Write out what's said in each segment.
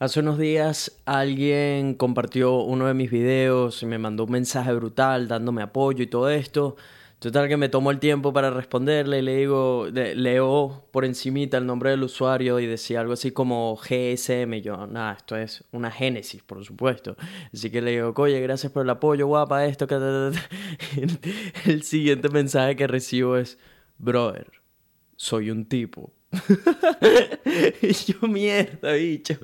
Hace unos días alguien compartió uno de mis videos y me mandó un mensaje brutal dándome apoyo y todo esto. Total que me tomó el tiempo para responderle y le digo, leo por encimita el nombre del usuario y decía algo así como GSM. yo, nada, esto es una génesis, por supuesto. Así que le digo, oye, gracias por el apoyo, guapa, esto. El siguiente mensaje que recibo es, brother, soy un tipo yo, mierda, bicho.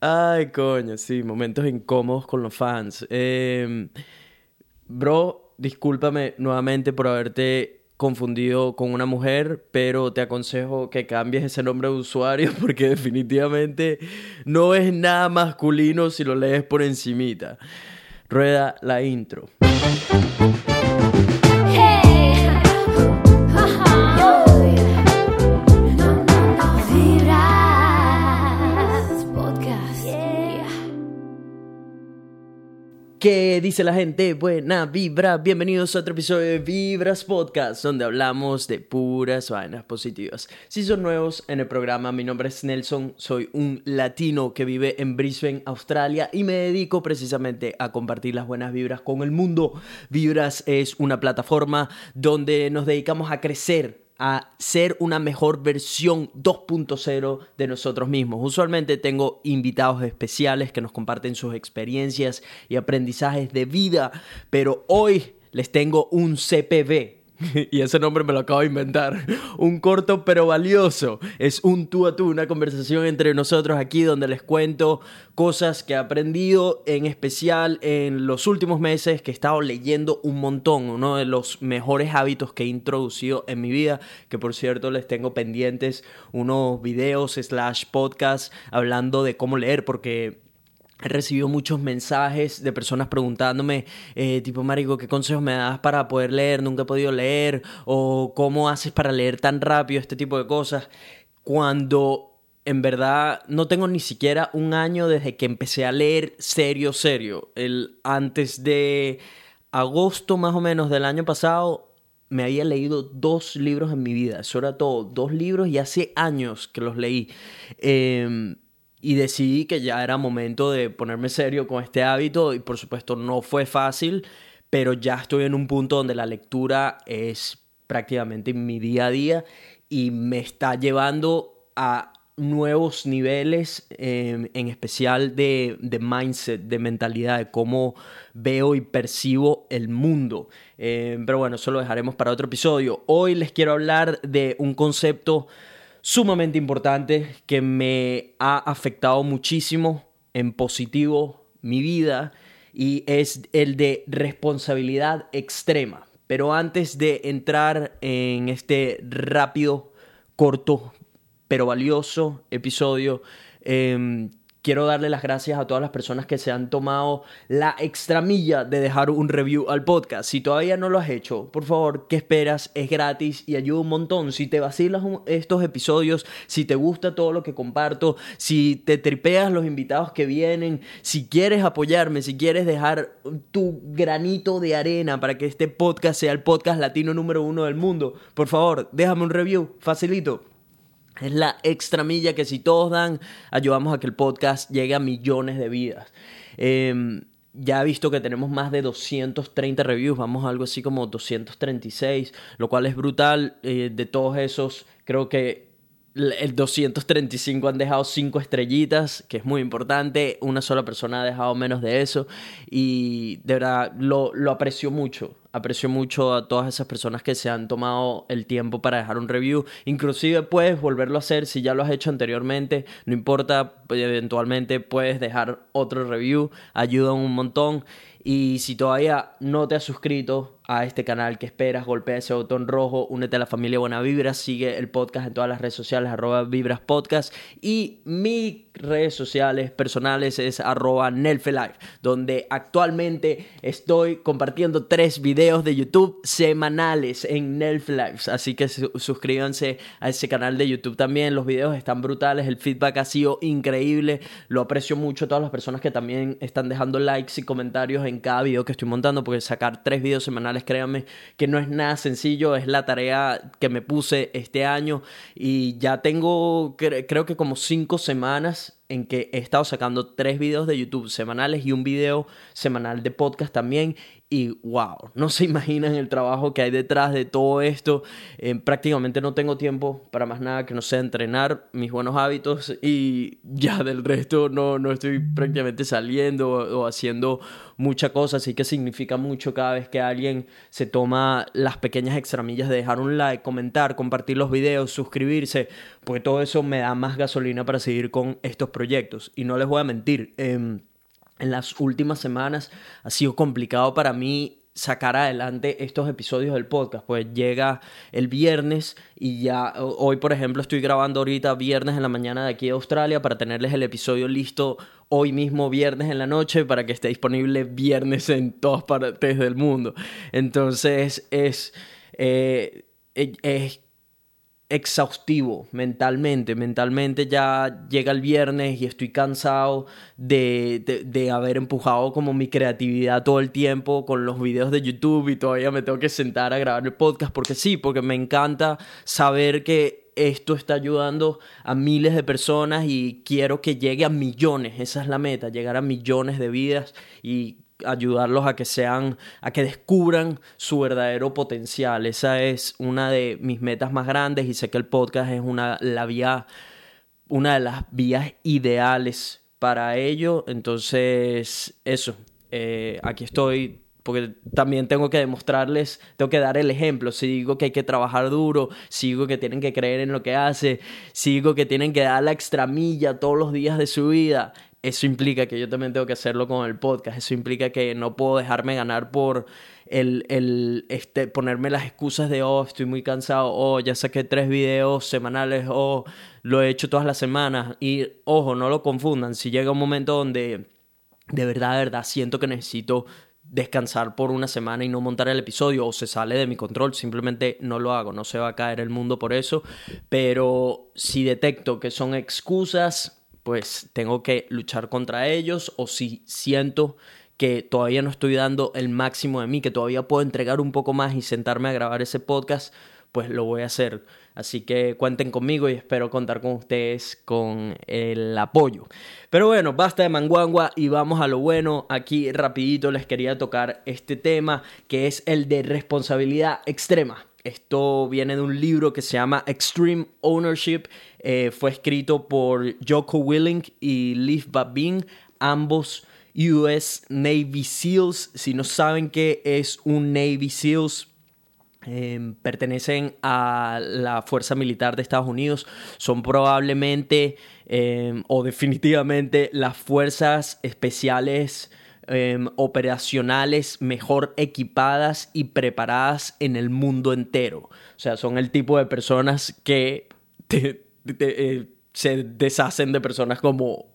Ay, coño, sí, momentos incómodos con los fans. Em, bro, discúlpame nuevamente por haberte confundido con una mujer, pero te aconsejo que cambies ese nombre de usuario porque definitivamente no es nada masculino si lo lees por encimita. Rueda la intro. ¿Qué dice la gente? Buena vibra, bienvenidos a otro episodio de Vibras Podcast, donde hablamos de puras vainas positivas. Si son nuevos en el programa, mi nombre es Nelson, soy un latino que vive en Brisbane, Australia, y me dedico precisamente a compartir las buenas vibras con el mundo. Vibras es una plataforma donde nos dedicamos a crecer a ser una mejor versión 2.0 de nosotros mismos. Usualmente tengo invitados especiales que nos comparten sus experiencias y aprendizajes de vida, pero hoy les tengo un CPV, y ese nombre me lo acabo de inventar. Un corto pero valioso. Es un tú a tú, una conversación entre nosotros aquí donde les cuento cosas que he aprendido, en especial en los últimos meses que he estado leyendo un montón. Uno de los mejores hábitos que he introducido en mi vida, que por cierto les tengo pendientes unos videos slash podcasts hablando de cómo leer, porque He recibido muchos mensajes de personas preguntándome, eh, tipo, Marico, ¿qué consejos me das para poder leer? Nunca he podido leer. O cómo haces para leer tan rápido, este tipo de cosas. Cuando en verdad no tengo ni siquiera un año desde que empecé a leer serio, serio. El, antes de agosto más o menos del año pasado me había leído dos libros en mi vida. Eso era todo. Dos libros y hace años que los leí. Eh, y decidí que ya era momento de ponerme serio con este hábito y por supuesto no fue fácil, pero ya estoy en un punto donde la lectura es prácticamente mi día a día y me está llevando a nuevos niveles, em, en especial de, mindset, de mentalidad, de cómo veo y percibo el mundo. Em, pero bueno, eso lo dejaremos para otro episodio. Hoy les quiero hablar de un concepto sumamente importante que me ha afectado muchísimo en positivo mi vida y es el de responsabilidad extrema. Pero antes de entrar en este rápido, corto, pero valioso episodio, eh, Quiero darle las gracias a todas las personas que se han tomado la extramilla de dejar un review al podcast. Si todavía no lo has hecho, por favor, ¿qué esperas? Es gratis y ayuda un montón. Si te vacilas estos episodios, si te gusta todo lo que comparto, si te tripeas los invitados que vienen, si quieres apoyarme, si quieres dejar tu granito de arena para que este podcast sea el podcast latino número uno del mundo, por favor, déjame un review, facilito. Es la extra milla que si todos dan, ayudamos a que el podcast llegue a millones de vidas. Em, ya he visto que tenemos más de 230 reviews, vamos a algo así como 236, lo cual es brutal. Eh, de todos esos, creo que el 235 han dejado 5 estrellitas, que es muy importante. Una sola persona ha dejado menos de eso. Y de verdad lo, lo aprecio mucho. Aprecio mucho a todas esas personas que se han tomado el tiempo para dejar un review. Inclusive puedes volverlo a hacer si ya lo has hecho anteriormente. No importa, eventualmente puedes dejar otro review. Ayuda un montón. Y si todavía no te has suscrito, a este canal. que esperas? Golpea ese botón rojo, únete a la familia Buena Vibra, sigue el podcast en todas las redes sociales, arroba Vibras Podcast. Y mis redes sociales personales es arroba Nelfelife, donde actualmente estoy compartiendo tres videos de YouTube semanales en Nelfelife. Así que suscríbanse a ese canal de YouTube también. Los videos están brutales, el feedback ha sido increíble. Lo aprecio mucho a todas las personas que también están dejando likes y comentarios en cada video que estoy montando, porque sacar tres videos semanales créanme que no es nada sencillo, es la tarea que me puse este año y ya tengo creo que como cinco semanas en que he estado sacando tres videos de YouTube semanales y un video semanal de podcast también. Y wow, no se imaginan el trabajo que hay detrás de todo esto. Eh, prácticamente no tengo tiempo para más nada que no sea entrenar mis buenos hábitos y ya del resto no, no estoy prácticamente saliendo o, haciendo mucha cosa. Así que significa mucho cada vez que alguien se toma las pequeñas extramillas de dejar un like, comentar, compartir los videos, suscribirse, porque todo eso me da más gasolina para seguir con estos proyectos. Y no les voy a mentir. Eh, en las últimas semanas ha sido complicado para mí sacar adelante estos episodios del podcast, pues llega el viernes y ya hoy por ejemplo estoy grabando ahorita viernes en la mañana de aquí de Australia para tenerles el episodio listo hoy mismo viernes en la noche para que esté disponible viernes en todas partes del mundo. Entonces es, eh, es exhaustivo mentalmente. Mentalmente ya llega el viernes y estoy cansado de, de, haber empujado como mi creatividad todo el tiempo con los videos de YouTube y todavía me tengo que sentar a grabar el podcast porque sí, porque me encanta saber que esto está ayudando a miles de personas y quiero que llegue a millones, esa es la meta, llegar a millones de vidas y ayudarlos a que sean, a que descubran su verdadero potencial. Esa es una de mis metas más grandes y sé que el podcast es una, la vía, una de las vías ideales para ello. Entonces, eso, eh, aquí estoy porque también tengo que demostrarles, tengo que dar el ejemplo. Si digo que hay que trabajar duro, si digo que tienen que creer en lo que hace, si digo que tienen que dar la extramilla todos los días de su vida, eso implica que yo también tengo que hacerlo con el podcast. Eso implica que no puedo dejarme ganar por el, el este, ponerme las excusas de, oh, estoy muy cansado, oh, ya saqué tres videos semanales, oh, lo he hecho todas las semanas. Y ojo, no lo confundan. Si llega un momento donde de verdad, de verdad, siento que necesito descansar por una semana y no montar el episodio o se sale de mi control, simplemente no lo hago, no se va a caer el mundo por eso, pero si detecto que son excusas, pues tengo que luchar contra ellos o si siento que todavía no estoy dando el máximo de mí, que todavía puedo entregar un poco más y sentarme a grabar ese podcast, pues lo voy a hacer. Así que cuenten conmigo y espero contar con ustedes con el apoyo. Pero bueno, basta de manguangua y vamos a lo bueno. Aquí rapidito les quería tocar este tema que es el de responsabilidad extrema. Esto viene de un libro que se llama Extreme Ownership. Eh, fue escrito por Joko Willing y Leif Babin, ambos US Navy SEALs. Si no saben qué es un Navy SEALs, em, pertenecen a la Fuerza Militar de Estados Unidos. Son probablemente em, o definitivamente las fuerzas especiales Em, operacionales mejor equipadas y preparadas en el mundo entero. O sea, son el tipo de personas que eh, se deshacen de personas como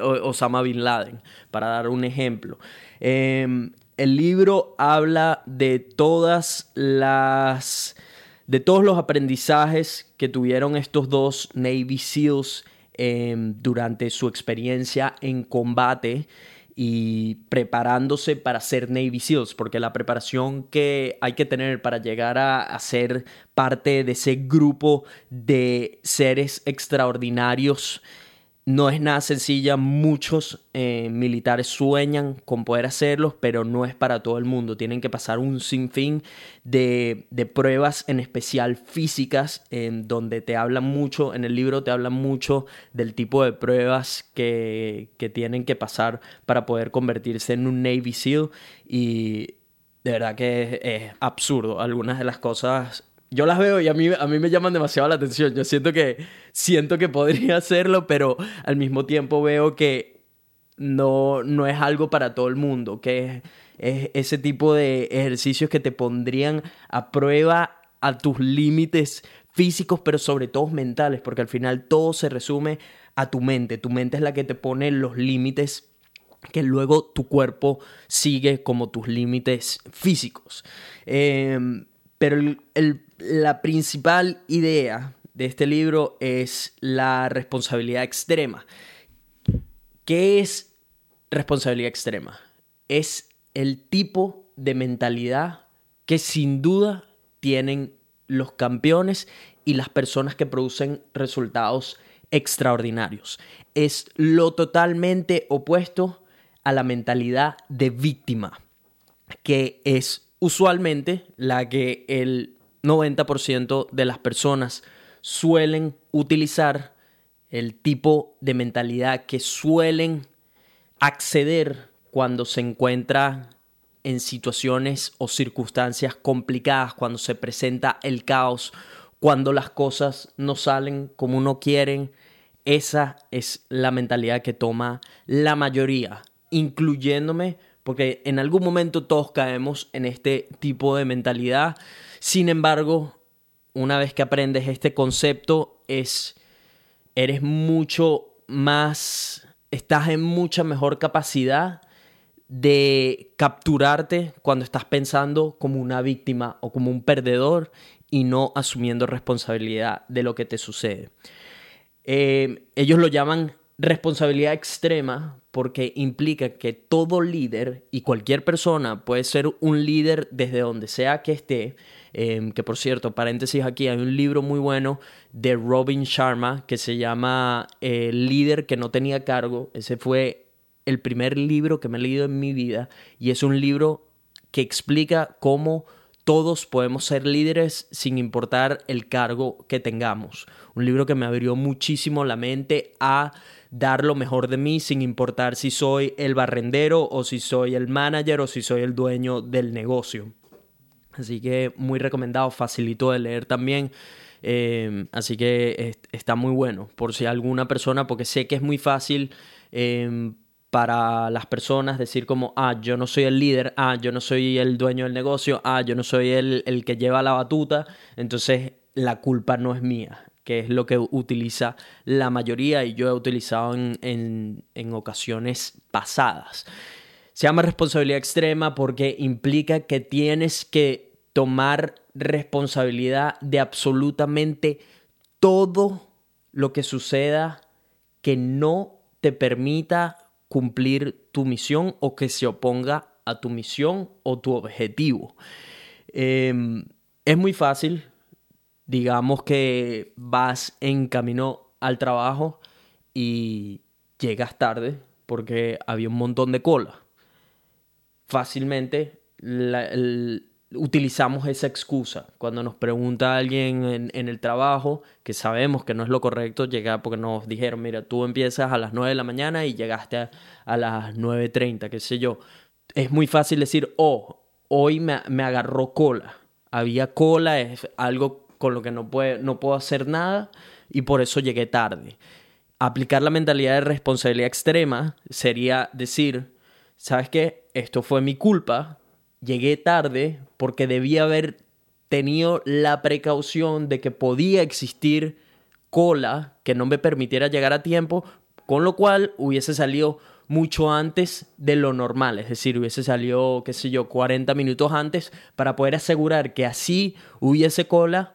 Osama Bin Laden, para dar un ejemplo. Em, el libro habla de todas las de todos los aprendizajes que tuvieron estos dos Navy SEALs em, durante su experiencia en combate y preparándose para ser Navy SEALs, porque la preparación que hay que tener para llegar a, ser parte de ese grupo de seres extraordinarios no es nada sencilla, muchos eh, militares sueñan con poder hacerlos, pero no es para todo el mundo. Tienen que pasar un sinfín de, de pruebas, en especial físicas, en donde te hablan mucho, en el libro te hablan mucho del tipo de pruebas que, que tienen que pasar para poder convertirse en un Navy SEAL. Y de verdad que es absurdo. Algunas de las cosas yo las veo y a mí, a mí me llaman demasiado la atención. Yo siento que, siento que podría hacerlo, pero al mismo tiempo veo que no, no es algo para todo el mundo, que es, ese tipo de ejercicios que te pondrían a prueba a tus límites físicos, pero sobre todo mentales, porque al final todo se resume a tu mente. Tu mente es la que te pone los límites que luego tu cuerpo sigue como tus límites físicos. Em, pero la principal idea de este libro es la responsabilidad extrema. ¿Qué es responsabilidad extrema? Es el tipo de mentalidad que sin duda tienen los campeones y las personas que producen resultados extraordinarios. Es lo totalmente opuesto a la mentalidad de víctima, que es usualmente la que el 90% de las personas suelen utilizar, el tipo de mentalidad que suelen acceder cuando se encuentra en situaciones o circunstancias complicadas, cuando se presenta el caos, cuando las cosas no salen como uno quiere. Esa es la mentalidad que toma la mayoría, incluyéndome, porque en algún momento todos caemos en este tipo de mentalidad. Sin embargo, una vez que aprendes este concepto, es eres mucho más, estás en mucha mejor capacidad de capturarte cuando estás pensando como una víctima o como un perdedor y no asumiendo responsabilidad de lo que te sucede. Eh, ellos lo llaman responsabilidad extrema porque implica que todo líder y cualquier persona puede ser un líder desde donde sea que esté. Em, que por cierto, paréntesis aquí, hay un libro muy bueno de Robin Sharma que se llama El líder que no tenía cargo. Ese fue el primer libro que me he leído en mi vida y es un libro que explica cómo todos podemos ser líderes sin importar el cargo que tengamos. Un libro que me abrió muchísimo la mente a dar lo mejor de mí sin importar si soy el barrendero o si soy el manager o si soy el dueño del negocio. Así que muy recomendado, facilito de leer también. Eh, así que está muy bueno por si alguna persona, porque sé que es muy fácil eh, para las personas decir como, ah, yo no soy el líder, ah, yo no soy el dueño del negocio, ah, yo no soy el, el que lleva la batuta, entonces la culpa no es mía, que es lo que utiliza la mayoría y yo he utilizado en, en, ocasiones pasadas. Se llama responsabilidad extrema porque implica que tienes que tomar responsabilidad de absolutamente todo lo que suceda que no te permita cumplir tu misión o que se oponga a tu misión o tu objetivo. Em, es muy fácil, digamos que vas en camino al trabajo y llegas tarde porque había un montón de cola. Fácilmente utilizamos esa excusa. Cuando nos pregunta alguien en, el trabajo, que sabemos que no es lo correcto llegar porque nos dijeron, mira, tú empiezas a las 9 de la mañana y llegaste a, a las 9.30, qué sé yo. Es muy fácil decir, oh, hoy me, me, agarró cola. Había cola, es algo con lo que no, puede, no puedo hacer nada y por eso llegué tarde. Aplicar la mentalidad de responsabilidad extrema sería decir, ¿sabes qué? Esto fue mi culpa, llegué tarde porque debía haber tenido la precaución de que podía existir cola que no me permitiera llegar a tiempo, con lo cual hubiese salido mucho antes de lo normal, es decir, hubiese salido, qué sé yo, 40 minutos antes para poder asegurar que así hubiese cola,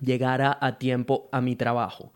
llegara a tiempo a mi trabajo.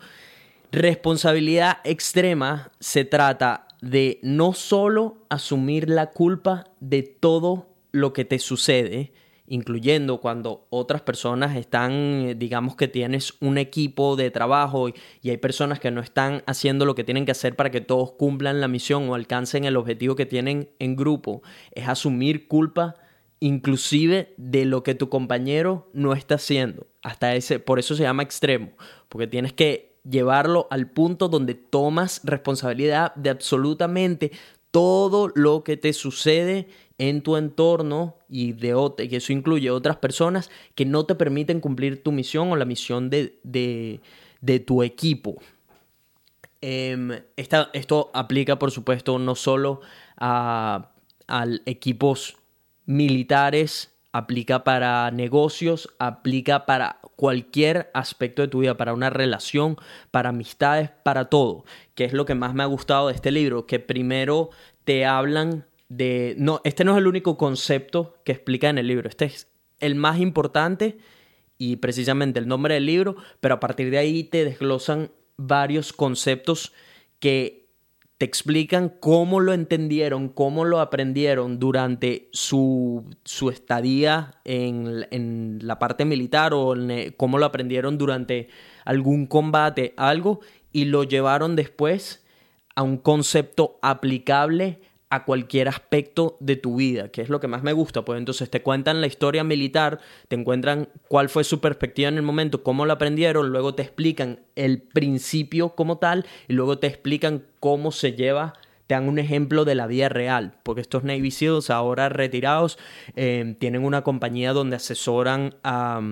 Responsabilidad extrema se trata de no solo asumir la culpa de todo lo que te sucede, incluyendo cuando otras personas están, digamos que tienes un equipo de trabajo y, hay personas que no están haciendo lo que tienen que hacer para que todos cumplan la misión o alcancen el objetivo que tienen en grupo, es asumir culpa inclusive de lo que tu compañero no está haciendo. Hasta ese, por eso se llama extremo, porque tienes que llevarlo al punto donde tomas responsabilidad de absolutamente todo lo que te sucede en tu entorno y de que eso incluye otras personas que no te permiten cumplir tu misión o la misión de, de, tu equipo. Em, esto aplica, por supuesto, no solo a, a equipos militares, aplica para negocios, aplica para cualquier aspecto de tu vida, para una relación, para amistades, para todo, que es lo que más me ha gustado de este libro, que primero te hablan de... No, este no es el único concepto que explica en el libro, este es el más importante y precisamente el nombre del libro, pero a partir de ahí te desglosan varios conceptos que te explican cómo lo entendieron, cómo lo aprendieron durante su, su estadía en, en, la parte militar o cómo lo aprendieron durante algún combate, algo, y lo llevaron después a un concepto aplicable a cualquier aspecto de tu vida, que es lo que más me gusta. Pues entonces te cuentan la historia militar, te encuentran cuál fue su perspectiva en el momento, cómo lo aprendieron, luego te explican el principio como tal y luego te explican cómo se lleva te dan un ejemplo de la vida real, porque estos Navy SEALs ahora retirados eh, tienen una compañía donde asesoran a,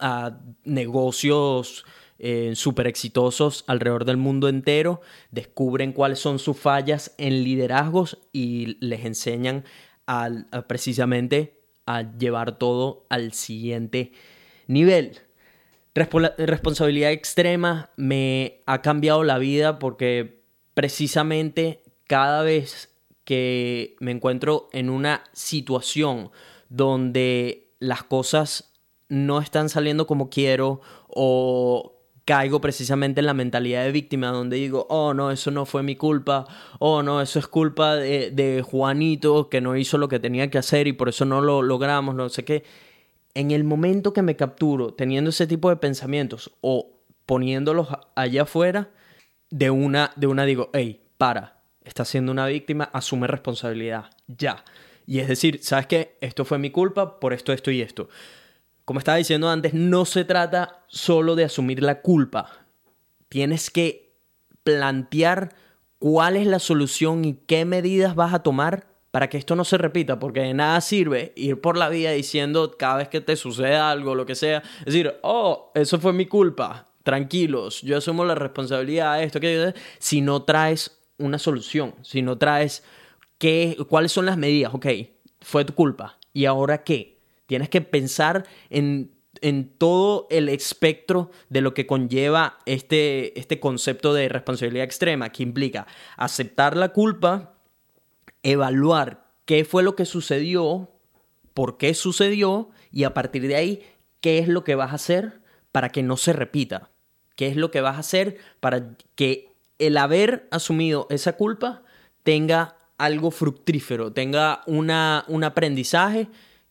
a negocios eh, súper exitosos alrededor del mundo entero, descubren cuáles son sus fallas en liderazgos y les enseñan precisamente a llevar todo al siguiente nivel. responsabilidad extrema me ha cambiado la vida porque precisamente cada vez que me encuentro en una situación donde las cosas no están saliendo como quiero o caigo precisamente en la mentalidad de víctima, donde digo, oh no, eso no fue mi culpa, oh no, eso es culpa de, Juanito que no hizo lo que tenía que hacer y por eso no lo logramos, no sé qué. En el momento que me capturo teniendo ese tipo de pensamientos o poniéndolos allá afuera, de una, de una digo, hey, para, estás siendo una víctima, asume responsabilidad, ya. Y es decir, ¿sabes qué? Esto fue mi culpa por esto, esto y esto como estaba diciendo antes, no se trata solo de asumir la culpa. Tienes que plantear cuál es la solución y qué medidas vas a tomar para que esto no se repita, porque de nada sirve ir por la vida diciendo cada vez que te sucede algo, lo que sea, decir, oh, eso fue mi culpa, tranquilos, yo asumo la responsabilidad de esto, que si no traes una solución, si no traes qué, cuáles son las medidas, ok, fue tu culpa, ¿y ahora qué? Tienes que pensar en, todo el espectro de lo que conlleva este, este concepto de responsabilidad extrema, que implica aceptar la culpa, evaluar qué fue lo que sucedió, por qué sucedió y a partir de ahí, qué es lo que vas a hacer para que no se repita. ¿Qué es lo que vas a hacer para que el haber asumido esa culpa tenga algo fructífero, tenga una, un aprendizaje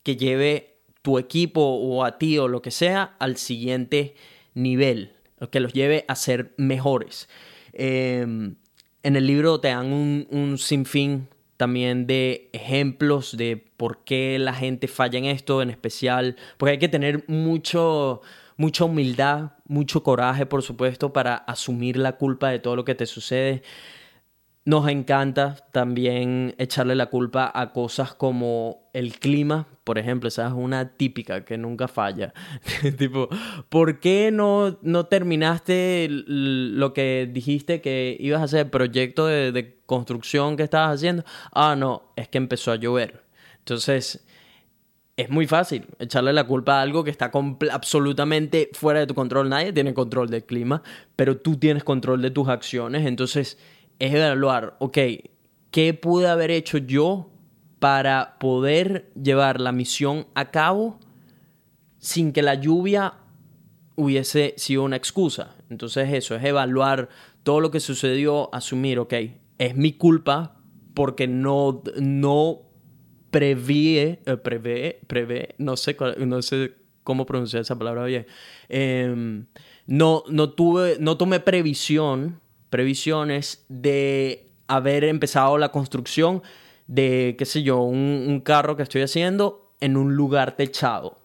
que lleve tu equipo o a ti o lo que sea al siguiente nivel, que los lleve a ser mejores. Em, en el libro te dan un, sinfín también de ejemplos de por qué la gente falla en esto, en especial, porque hay que tener mucho, mucha humildad, mucho coraje, por supuesto, para asumir la culpa de todo lo que te sucede. Nos encanta también echarle la culpa a cosas como el clima, por ejemplo, esa es una típica que nunca falla. tipo, ¿por qué no, no terminaste lo que dijiste que ibas a hacer, el proyecto de, de construcción que estabas haciendo? Ah, no, es que empezó a llover. Entonces, es muy fácil echarle la culpa a algo que está absolutamente fuera de tu control. Nadie tiene control del clima, pero tú tienes control de tus acciones. Entonces, es evaluar, ok, ¿qué pude haber hecho yo para poder llevar la misión a cabo sin que la lluvia hubiese sido una excusa? Entonces eso es evaluar todo lo que sucedió, asumir, ok, es mi culpa porque no, no preví, eh, prevé, prevé, no sé, no sé cómo pronunciar esa palabra bien. Em, no, no, tuve, no tomé previsión previsiones de haber empezado la construcción de, qué sé yo, un, carro que estoy haciendo en un lugar techado.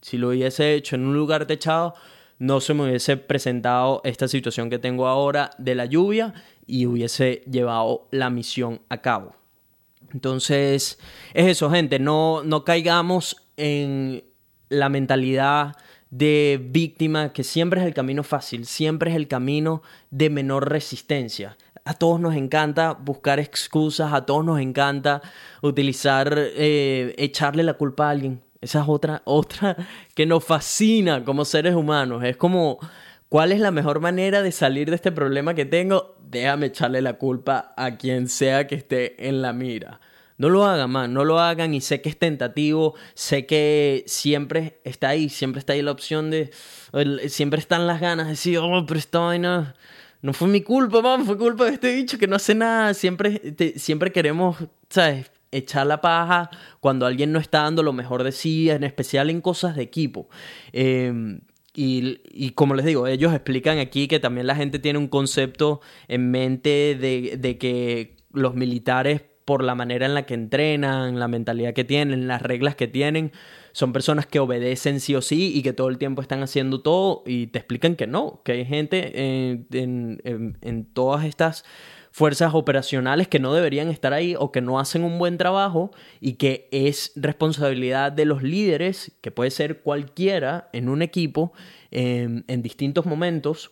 Si lo hubiese hecho en un lugar techado, no se me hubiese presentado esta situación que tengo ahora de la lluvia y hubiese llevado la misión a cabo. Entonces, es eso, gente, no, no caigamos en la mentalidad de víctima, que siempre es el camino fácil, siempre es el camino de menor resistencia. A todos nos encanta buscar excusas, a todos nos encanta utilizar, eh, echarle la culpa a alguien. Esa es otra, otra que nos fascina como seres humanos. Es como, ¿cuál es la mejor manera de salir de este problema que tengo? Déjame echarle la culpa a quien sea que esté en la mira. No lo hagan, man, no lo hagan y sé que es tentativo, sé que siempre está ahí, siempre está ahí la opción de, siempre están las ganas de decir, oh, pero esta no fue mi culpa, man, fue culpa de este bicho que no hace nada, siempre, siempre queremos, ¿sabes? Echar la paja cuando alguien no está dando lo mejor de sí, en especial en cosas de equipo. Em, y, como les digo, ellos explican aquí que también la gente tiene un concepto en mente de, de que los militares, por la manera en la que entrenan, la mentalidad que tienen, las reglas que tienen, son personas que obedecen sí o sí y que todo el tiempo están haciendo todo y te explican que no, que hay gente en, en, todas estas fuerzas operacionales que no deberían estar ahí o que no hacen un buen trabajo y que es responsabilidad de los líderes, que puede ser cualquiera en un equipo, em, en distintos momentos,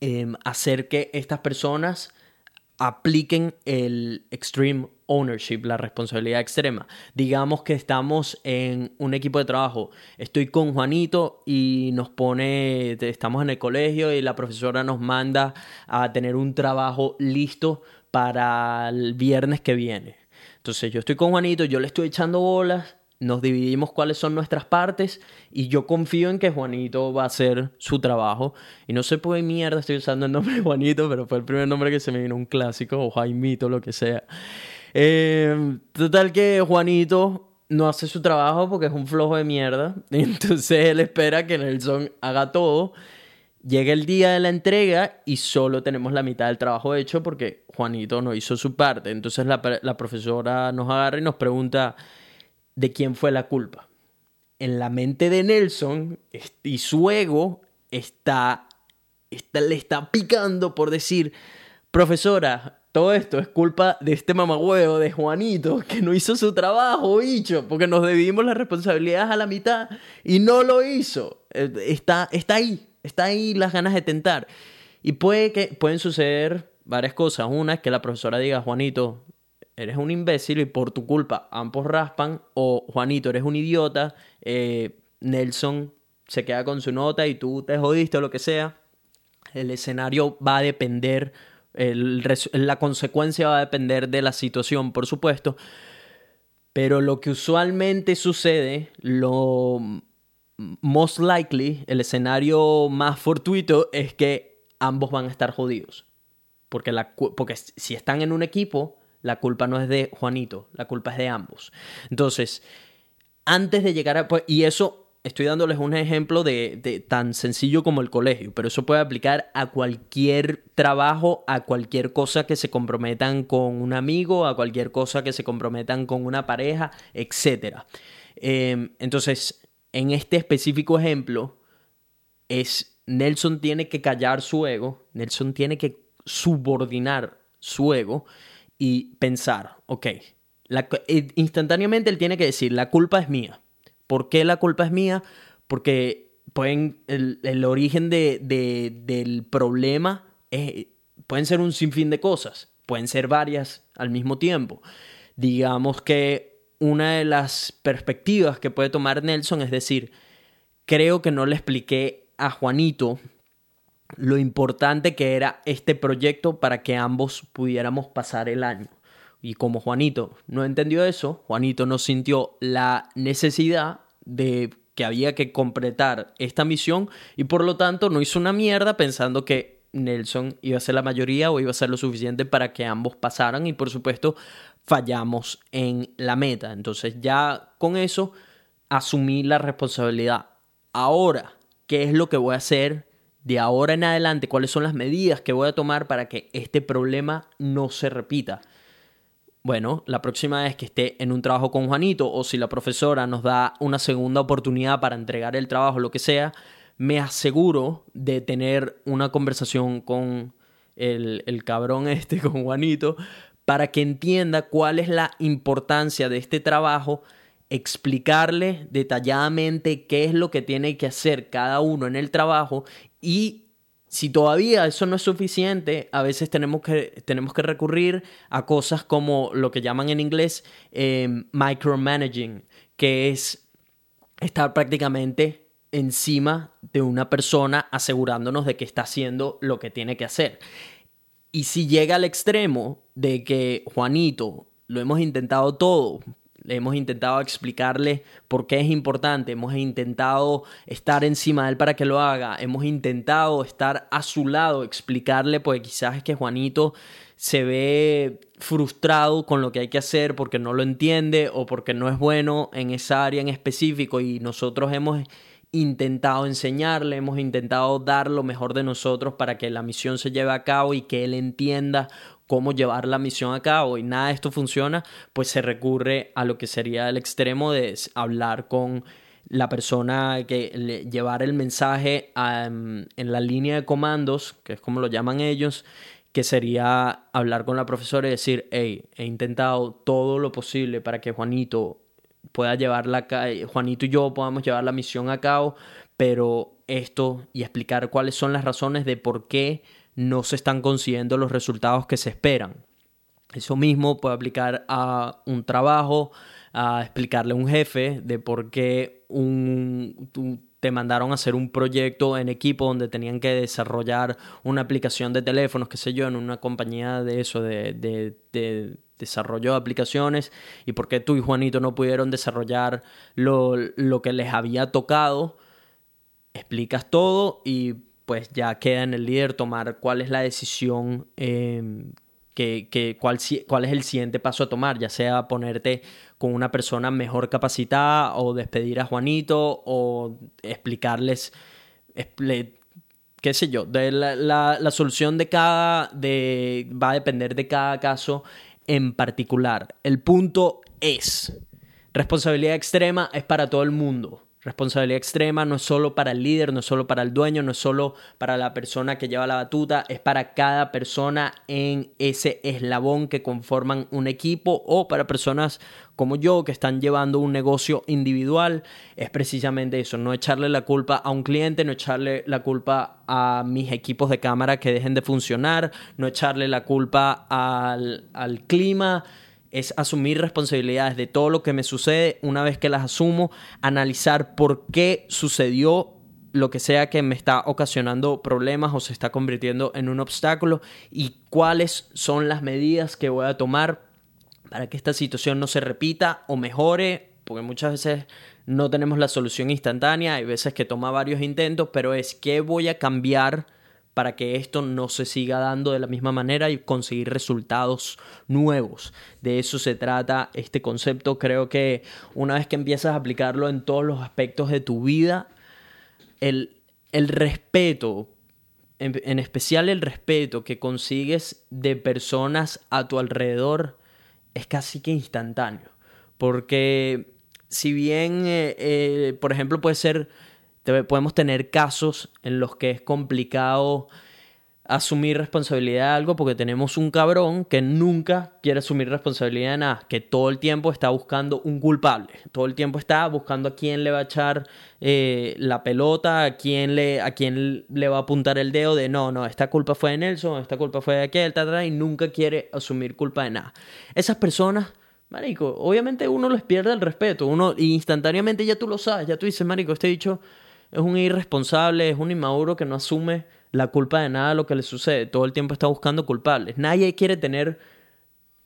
em, hacer que estas personas apliquen el extreme ownership, la responsabilidad extrema. Digamos que estamos en un equipo de trabajo. Estoy con Juanito y nos pone, estamos en el colegio y la profesora nos manda a tener un trabajo listo para el viernes que viene. Entonces yo estoy con Juanito, yo le estoy echando bolas nos dividimos cuáles son nuestras partes y yo confío en que Juanito va a hacer su trabajo. Y no sé por qué mierda estoy usando el nombre de Juanito, pero fue el primer nombre que se me vino un clásico o Jaimito, lo que sea. Eh, total que Juanito no hace su trabajo porque es un flojo de mierda. Entonces él espera que Nelson haga todo. Llega el día de la entrega y solo tenemos la mitad del trabajo hecho porque Juanito no hizo su parte. Entonces la, la profesora nos agarra y nos pregunta de quién fue la culpa. En la mente de Nelson y su ego está, está, le está picando por decir, profesora, todo esto es culpa de este mamagüevo, de Juanito, que no hizo su trabajo, bicho, porque nos debimos las responsabilidades a la mitad y no lo hizo. Eh, está, está ahí, está ahí las ganas de tentar. Y puede que, pueden suceder varias cosas. Una es que la profesora diga, Juanito, eres un imbécil y por tu culpa ambos raspan, o Juanito, eres un idiota, eh, Nelson se queda con su nota y tú te jodiste o lo que sea. El escenario va a depender, la consecuencia va a depender de la situación, por supuesto. Pero lo que usualmente sucede, lo most likely, el escenario más fortuito es que ambos van a estar jodidos. Porque, la, porque si están en un equipo, la culpa no es de Juanito, la culpa es de ambos. Entonces, antes de llegar a... Pues, y eso estoy dándoles un ejemplo de, tan sencillo como el colegio, pero eso puede aplicar a cualquier trabajo, a cualquier cosa que se comprometan con un amigo, a cualquier cosa que se comprometan con una pareja, etc. Em, entonces, en este específico ejemplo, es Nelson tiene que callar su ego, Nelson tiene que subordinar su ego y pensar, ok, eh, instantáneamente él tiene que decir, la culpa es mía. ¿Por qué la culpa es mía? Porque pueden, el, origen de, del problema pueden ser un sinfín de cosas, pueden ser varias al mismo tiempo. Digamos que una de las perspectivas que puede tomar Nelson es decir, creo que no le expliqué a Juanito lo importante que era este proyecto para que ambos pudiéramos pasar el año. Y como Juanito no entendió eso, Juanito no sintió la necesidad de que había que completar esta misión y por lo tanto no hizo una mierda pensando que Nelson iba a ser la mayoría o iba a ser lo suficiente para que ambos pasaran y por supuesto fallamos en la meta. Entonces ya con eso asumí la responsabilidad. Ahora, ¿qué es lo que voy a hacer de ahora en adelante cuáles son las medidas que voy a tomar para que este problema no se repita. Bueno, la próxima vez que esté en un trabajo con Juanito o si la profesora nos da una segunda oportunidad para entregar el trabajo, lo que sea, me aseguro de tener una conversación con el, el cabrón este, con Juanito, para que entienda cuál es la importancia de este trabajo explicarle detalladamente qué es lo que tiene que hacer cada uno en el trabajo y si todavía eso no es suficiente, a veces tenemos que, tenemos que recurrir a cosas como lo que llaman en inglés em, micromanaging, que es estar prácticamente encima de una persona asegurándonos de que está haciendo lo que tiene que hacer. Y si llega al extremo de que Juanito, lo hemos intentado todo, hemos intentado explicarle por qué es importante, hemos intentado estar encima de él para que lo haga, hemos intentado estar a su lado, explicarle, pues quizás es que Juanito se ve frustrado con lo que hay que hacer porque no lo entiende o porque no es bueno en esa área en específico y nosotros hemos intentado enseñarle, hemos intentado dar lo mejor de nosotros para que la misión se lleve a cabo y que él entienda cómo llevar la misión a cabo y nada de esto funciona, pues se recurre a lo que sería el extremo de hablar con la persona que le, llevar el mensaje en la línea de comandos, que es como lo llaman ellos, que sería hablar con la profesora y decir, hey, he intentado todo lo posible para que Juanito pueda llevar la Juanito y yo podamos llevar la misión a cabo, pero esto y explicar cuáles son las razones de por qué no se están consiguiendo los resultados que se esperan. Eso mismo puede aplicar a un trabajo, a explicarle a un jefe de por qué te mandaron a hacer un proyecto en equipo donde tenían que desarrollar una aplicación de teléfonos, qué sé yo, en una compañía de eso, de, de, desarrollo de aplicaciones, y por qué tú y Juanito no pudieron desarrollar lo que les había tocado, explicas todo y pues ya queda en el líder tomar cuál es la decisión em, que, cuál, cuál, es el siguiente paso a tomar, ya sea ponerte con una persona mejor capacitada o despedir a Juanito o explicarles, qué sé yo, de la, la, solución de cada, de, va a depender de cada caso en particular. El punto es, responsabilidad extrema es para todo el mundo. Responsabilidad extrema no es solo para el líder, no es solo para el dueño, no es solo para la persona que lleva la batuta, es para cada persona en ese eslabón que conforman un equipo o para personas como yo que están llevando un negocio individual. Es precisamente eso, no echarle la culpa a un cliente, no echarle la culpa a mis equipos de cámara que dejen de funcionar, no echarle la culpa al, al clima es asumir responsabilidades de todo lo que me sucede, una vez que las asumo, analizar por qué sucedió lo que sea que me está ocasionando problemas o se está convirtiendo en un obstáculo y cuáles son las medidas que voy a tomar para que esta situación no se repita o mejore, porque muchas veces no tenemos la solución instantánea, hay veces que toma varios intentos, pero es qué voy a cambiar para que esto no se siga dando de la misma manera y conseguir resultados nuevos. De eso se trata este concepto. Creo que una vez que empiezas a aplicarlo en todos los aspectos de tu vida, el, el respeto, en, especial el respeto que consigues de personas a tu alrededor, es casi que instantáneo. Porque si bien, eh, eh, por ejemplo, puede ser podemos tener casos en los que es complicado asumir responsabilidad de algo porque tenemos un cabrón que nunca quiere asumir responsabilidad de nada, que todo el tiempo está buscando un culpable, todo el tiempo está buscando a quién le va a echar eh, la pelota, a quién, le, a quién le va a apuntar el dedo de no, no, esta culpa fue de Nelson, esta culpa fue de aquel, y nunca quiere asumir culpa de nada. Esas personas Marico, obviamente uno les pierde el respeto, uno instantáneamente ya tú lo sabes, ya tú dices, Marico, este dicho es un irresponsable, es un inmaduro que no asume la culpa de nada de lo que le sucede. Todo el tiempo está buscando culpables. Nadie quiere tener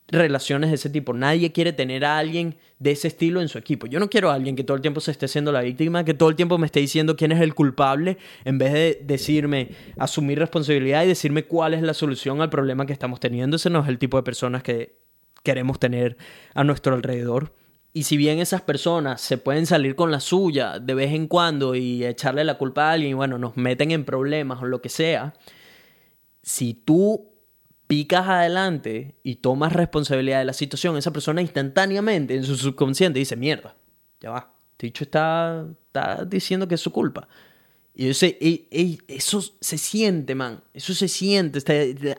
relaciones de ese tipo. Nadie quiere tener a alguien de ese estilo en su equipo. Yo no quiero a alguien que todo el tiempo se esté siendo la víctima, que todo el tiempo me esté diciendo quién es el culpable, en vez de decirme, asumir responsabilidad y decirme cuál es la solución al problema que estamos teniendo. Ese no es el tipo de personas que queremos tener a nuestro alrededor. Y si bien esas personas se pueden salir con la suya de vez en cuando y echarle la culpa a alguien y bueno, nos meten en problemas o lo que sea, si tú picas adelante y tomas responsabilidad de la situación, esa persona instantáneamente en su subconsciente dice, mierda, ya va, dicho está, está diciendo que es su culpa. Y eso se siente, man. Eso se siente. Está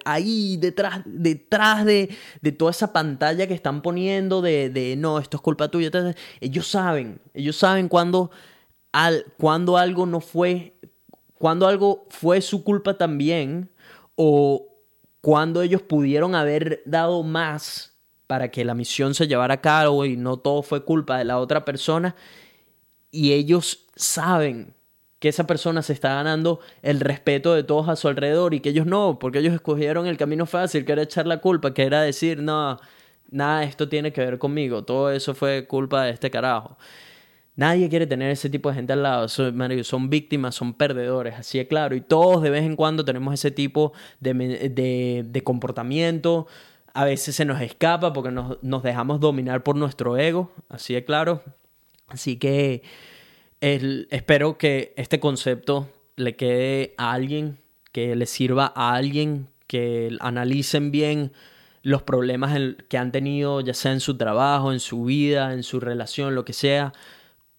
ahí detrás, detrás de, toda esa pantalla que están poniendo de, no, esto es culpa tuya. Ellos saben. Ellos saben cuando, al, cuando algo no fue. Cuando algo fue su culpa también. O cuando ellos pudieron haber dado más para que la misión se llevara a cabo y no todo fue culpa de la otra persona. Y ellos saben que esa persona se está ganando el respeto de todos a su alrededor y que ellos no, porque ellos escogieron el camino fácil, que era echar la culpa, que era decir, no, nada, esto tiene que ver conmigo, todo eso fue culpa de este carajo. Nadie quiere tener ese tipo de gente al lado, son, son víctimas, son perdedores, así es claro, y todos de vez en cuando tenemos ese tipo de, de, de comportamiento, a veces se nos escapa porque nos, nos dejamos dominar por nuestro ego, así es claro, así que espero que este concepto le quede a alguien, que le sirva a alguien, que analicen bien los problemas que han tenido, ya sea en su trabajo, en su vida, en su relación, lo que sea,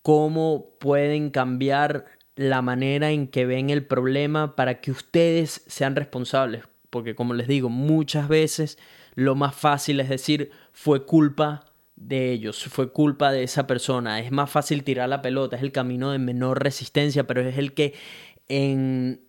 cómo pueden cambiar la manera en que ven el problema para que ustedes sean responsables. Porque como les digo, muchas veces lo más fácil es decir, fue culpa de ellos, fue culpa de esa persona. Es más fácil tirar la pelota, es el camino de menor resistencia, pero es el que en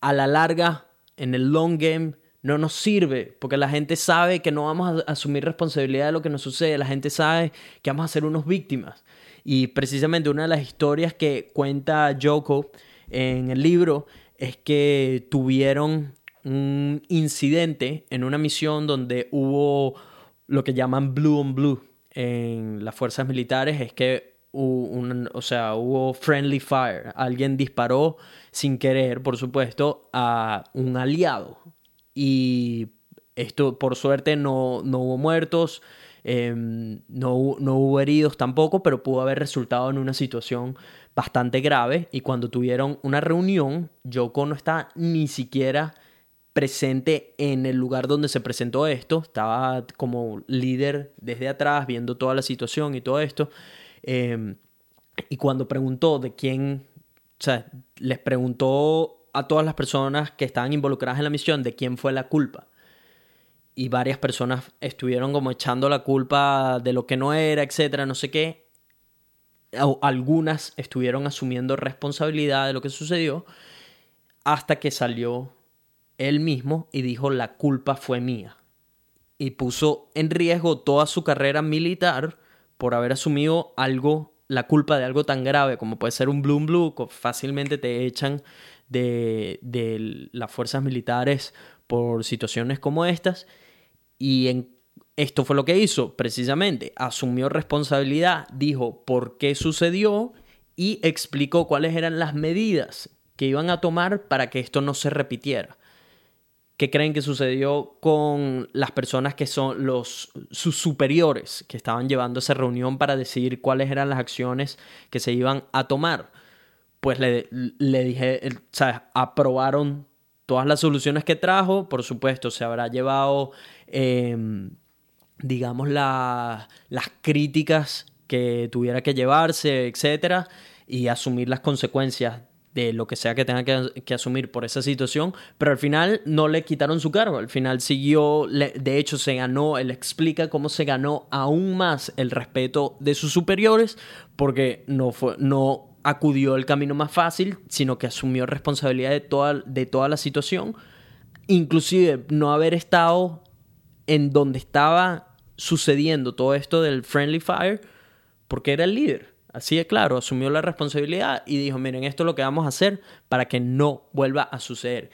a la larga, en el long game, no nos sirve, porque la gente sabe que no vamos a asumir responsabilidad de lo que nos sucede, la gente sabe que vamos a ser unos víctimas. Y precisamente una de las historias que cuenta Joko en el libro es que tuvieron un incidente en una misión donde hubo lo que llaman blue on blue en las fuerzas militares es que hubo, o sea, hubo friendly fire. Alguien disparó sin querer, por supuesto, a un aliado. Y esto, por suerte, no, no hubo muertos, em, no, no hubo heridos tampoco, pero pudo haber resultado en una situación bastante grave. Y cuando tuvieron una reunión, Yoko no está ni siquiera presente en el lugar donde se presentó esto, estaba como líder desde atrás viendo toda la situación y todo esto. Em, y cuando preguntó de quién, o sea, les preguntó a todas las personas que estaban involucradas en la misión de quién fue la culpa. Y varias personas estuvieron como echando la culpa de lo que no era, etcétera, no sé qué. Algunas estuvieron asumiendo responsabilidad de lo que sucedió hasta que salió él mismo y dijo la culpa fue mía. Y puso en riesgo toda su carrera militar por haber asumido algo, la culpa de algo tan grave como puede ser un Bloom Blue, que fácilmente te echan de, de las fuerzas militares por situaciones como estas. Y en, esto fue lo que hizo, precisamente, asumió responsabilidad, dijo por qué sucedió y explicó cuáles eran las medidas que iban a tomar para que esto no se repitiera. ¿Qué creen que sucedió con las personas que son los sus superiores que estaban llevando esa reunión para decidir cuáles eran las acciones que se iban a tomar? Pues le, le dije, ¿sabes? Aprobaron todas las soluciones que trajo, por supuesto, se habrá llevado, em, digamos, las críticas que tuviera que llevarse, etcétera, y asumir las consecuencias de lo que sea que tenga que, asumir por esa situación, pero al final no le quitaron su cargo, al final siguió, de hecho se ganó, él explica cómo se ganó aún más el respeto de sus superiores, porque no, fue, no acudió el camino más fácil, sino que asumió responsabilidad de toda, de toda la situación, inclusive no haber estado en donde estaba sucediendo todo esto del Friendly Fire, porque era el líder. Así de claro, asumió la responsabilidad y dijo, miren, esto es lo que vamos a hacer para que no vuelva a suceder.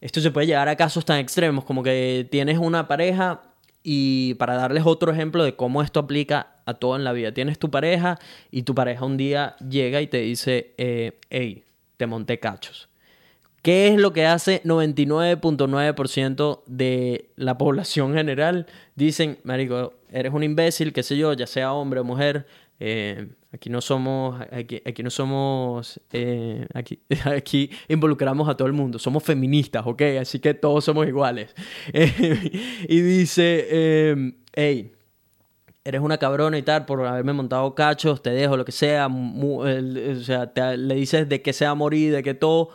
Esto se puede llegar a casos tan extremos como que tienes una pareja y para darles otro ejemplo de cómo esto aplica a todo en la vida, tienes tu pareja y tu pareja un día llega y te dice, eh, hey, te monté cachos. ¿Qué es lo que hace 99.9% de la población general? Dicen, marico, eres un imbécil, qué sé yo, ya sea hombre o mujer, eh, aquí no somos, aquí, aquí no somos, eh, aquí, aquí involucramos a todo el mundo, somos feministas, ¿ok? Así que todos somos iguales. y dice, hey, eres una cabrona y tal por haberme montado cachos, te dejo lo que sea, o sea, le dices de que sea morir, de que todo,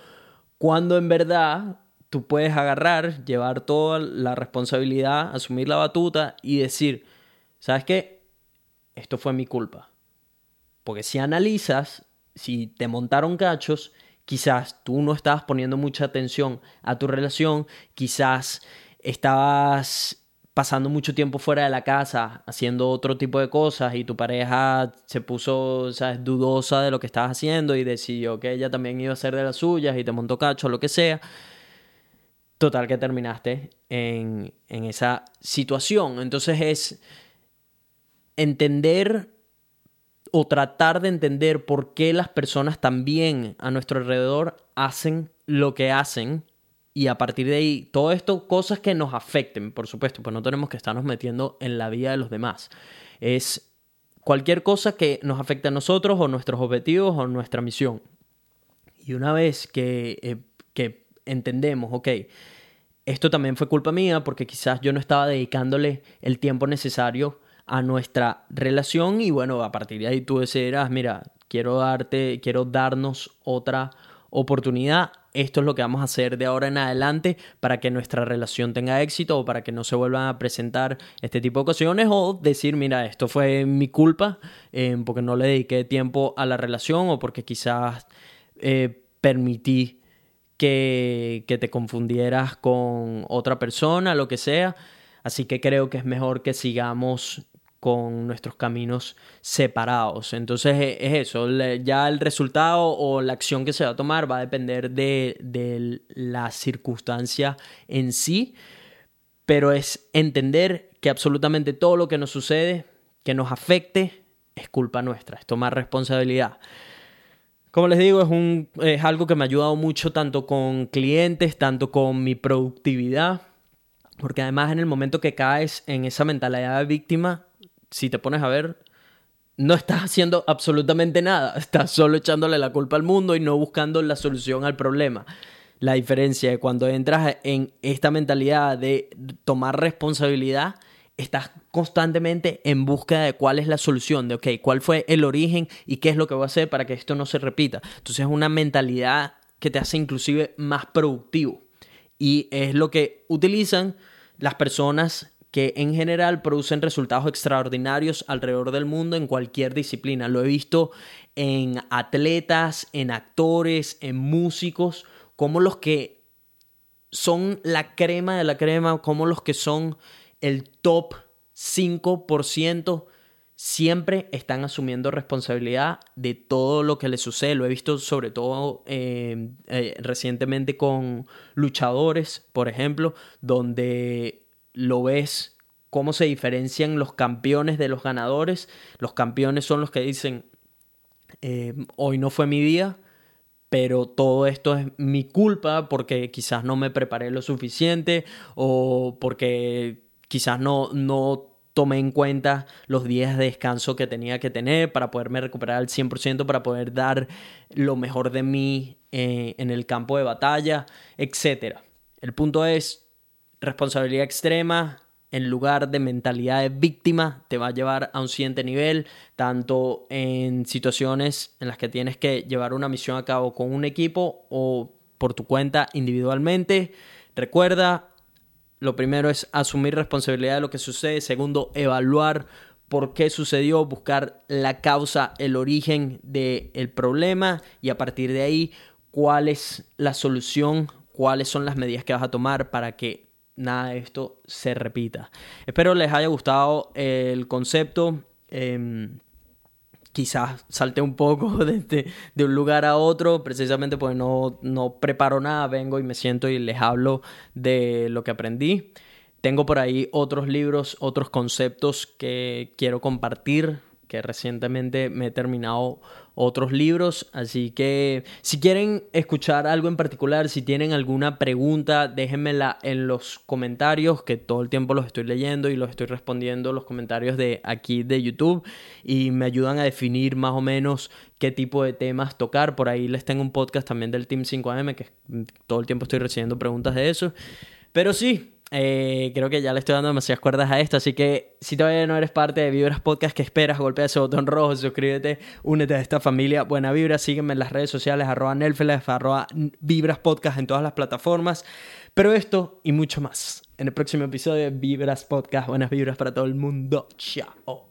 cuando en verdad tú puedes agarrar, llevar toda la responsabilidad, asumir la batuta y decir, ¿sabes qué? Esto fue mi culpa porque si analizas, si te montaron cachos, quizás tú no estabas poniendo mucha atención a tu relación, quizás estabas pasando mucho tiempo fuera de la casa haciendo otro tipo de cosas y tu pareja se puso ¿sabes? dudosa de lo que estabas haciendo y decidió que ella también iba a ser de las suyas y te montó cacho, lo que sea. Total que terminaste en, en esa situación. Entonces es entender o tratar de entender por qué las personas también a nuestro alrededor hacen lo que hacen y a partir de ahí, todo esto, cosas que nos afecten, por supuesto, pues no tenemos que estarnos metiendo en la vida de los demás. Es cualquier cosa que nos afecte a nosotros o nuestros objetivos o nuestra misión. Y una vez que, eh, que entendemos, ok, esto también fue culpa mía porque quizás yo no estaba dedicándole el tiempo necesario a nuestra relación y bueno, a partir de ahí tú decidirás, mira, quiero darte, quiero darnos otra oportunidad. Esto es lo que vamos a hacer de ahora en adelante para que nuestra relación tenga éxito o para que no se vuelvan a presentar este tipo de ocasiones o decir, mira, esto fue mi culpa eh, porque no le dediqué tiempo a la relación o porque quizás eh, permití que, que te confundieras con otra persona, lo que sea. Así que creo que es mejor que sigamos con nuestros caminos separados. Entonces e, es eso, ya el resultado o la acción que se va a tomar va a depender de, de la circunstancia en sí, pero es entender que absolutamente todo lo que nos sucede, que nos afecte, es culpa nuestra, es tomar responsabilidad. Como les digo, es, un, es algo que me ha ayudado mucho tanto con clientes, tanto con mi productividad, porque además en el momento que caes en esa mentalidad de víctima, si te pones a ver, no estás haciendo absolutamente nada, estás solo echándole la culpa al mundo y no buscando la solución al problema. La diferencia es cuando entras en esta mentalidad de tomar responsabilidad, estás constantemente en busca de cuál es la solución, de, ok, cuál fue el origen y qué es lo que voy a hacer para que esto no se repita. Entonces es una mentalidad que te hace inclusive más productivo. Y es lo que utilizan las personas que en general producen resultados extraordinarios alrededor del mundo en cualquier disciplina. Lo he visto en atletas, en actores, en músicos, como los que son la crema de la crema, como los que son el top 5% siempre están asumiendo responsabilidad de todo lo que les sucede. Lo he visto sobre todo eh, eh, recientemente con luchadores, por ejemplo, donde lo ves cómo se diferencian los campeones de los ganadores. Los campeones son los que dicen, eh, hoy no fue mi día, pero todo esto es mi culpa porque quizás no me preparé lo suficiente o porque quizás no, no tomé en cuenta los días de descanso que tenía que tener para poderme recuperar al 100%, para poder dar lo mejor de mí eh, en el campo de batalla, etc. El punto es, responsabilidad extrema en lugar de mentalidad de víctima te va a llevar a un siguiente nivel, tanto en situaciones en las que tienes que llevar una misión a cabo con un equipo o por tu cuenta individualmente. Recuerda, lo primero es asumir responsabilidad de lo que sucede. Segundo, evaluar por qué sucedió, buscar la causa, el origen del problema y a partir de ahí cuál es la solución, cuáles son las medidas que vas a tomar para que nada de esto se repita. Espero les haya gustado el concepto. Em, quizás salte un poco de, de, un lugar a otro, precisamente porque no, no preparo nada, vengo y me siento y les hablo de lo que aprendí. Tengo por ahí otros libros, otros conceptos que quiero compartir, recientemente me he terminado otros libros. Así que si quieren escuchar algo en particular, si tienen alguna pregunta, déjenmela en los comentarios, que todo el tiempo los estoy leyendo y los estoy respondiendo los comentarios de aquí de YouTube y me ayudan a definir más o menos qué tipo de temas tocar. Por ahí les tengo un podcast también del Team 5AM, que todo el tiempo estoy recibiendo preguntas de eso. Pero sí, eh, creo que ya le estoy dando demasiadas cuerdas a esto, así que si todavía no eres parte de Vibras Podcast, ¿qué esperas? Golpea ese botón rojo, suscríbete, únete a esta familia. Buena Vibra, sígueme en las redes sociales, arroba Nelfelef, arroba Vibras Podcast en todas las plataformas. Pero esto y mucho más en el próximo episodio de Vibras Podcast. Buenas vibras para todo el mundo. Chao.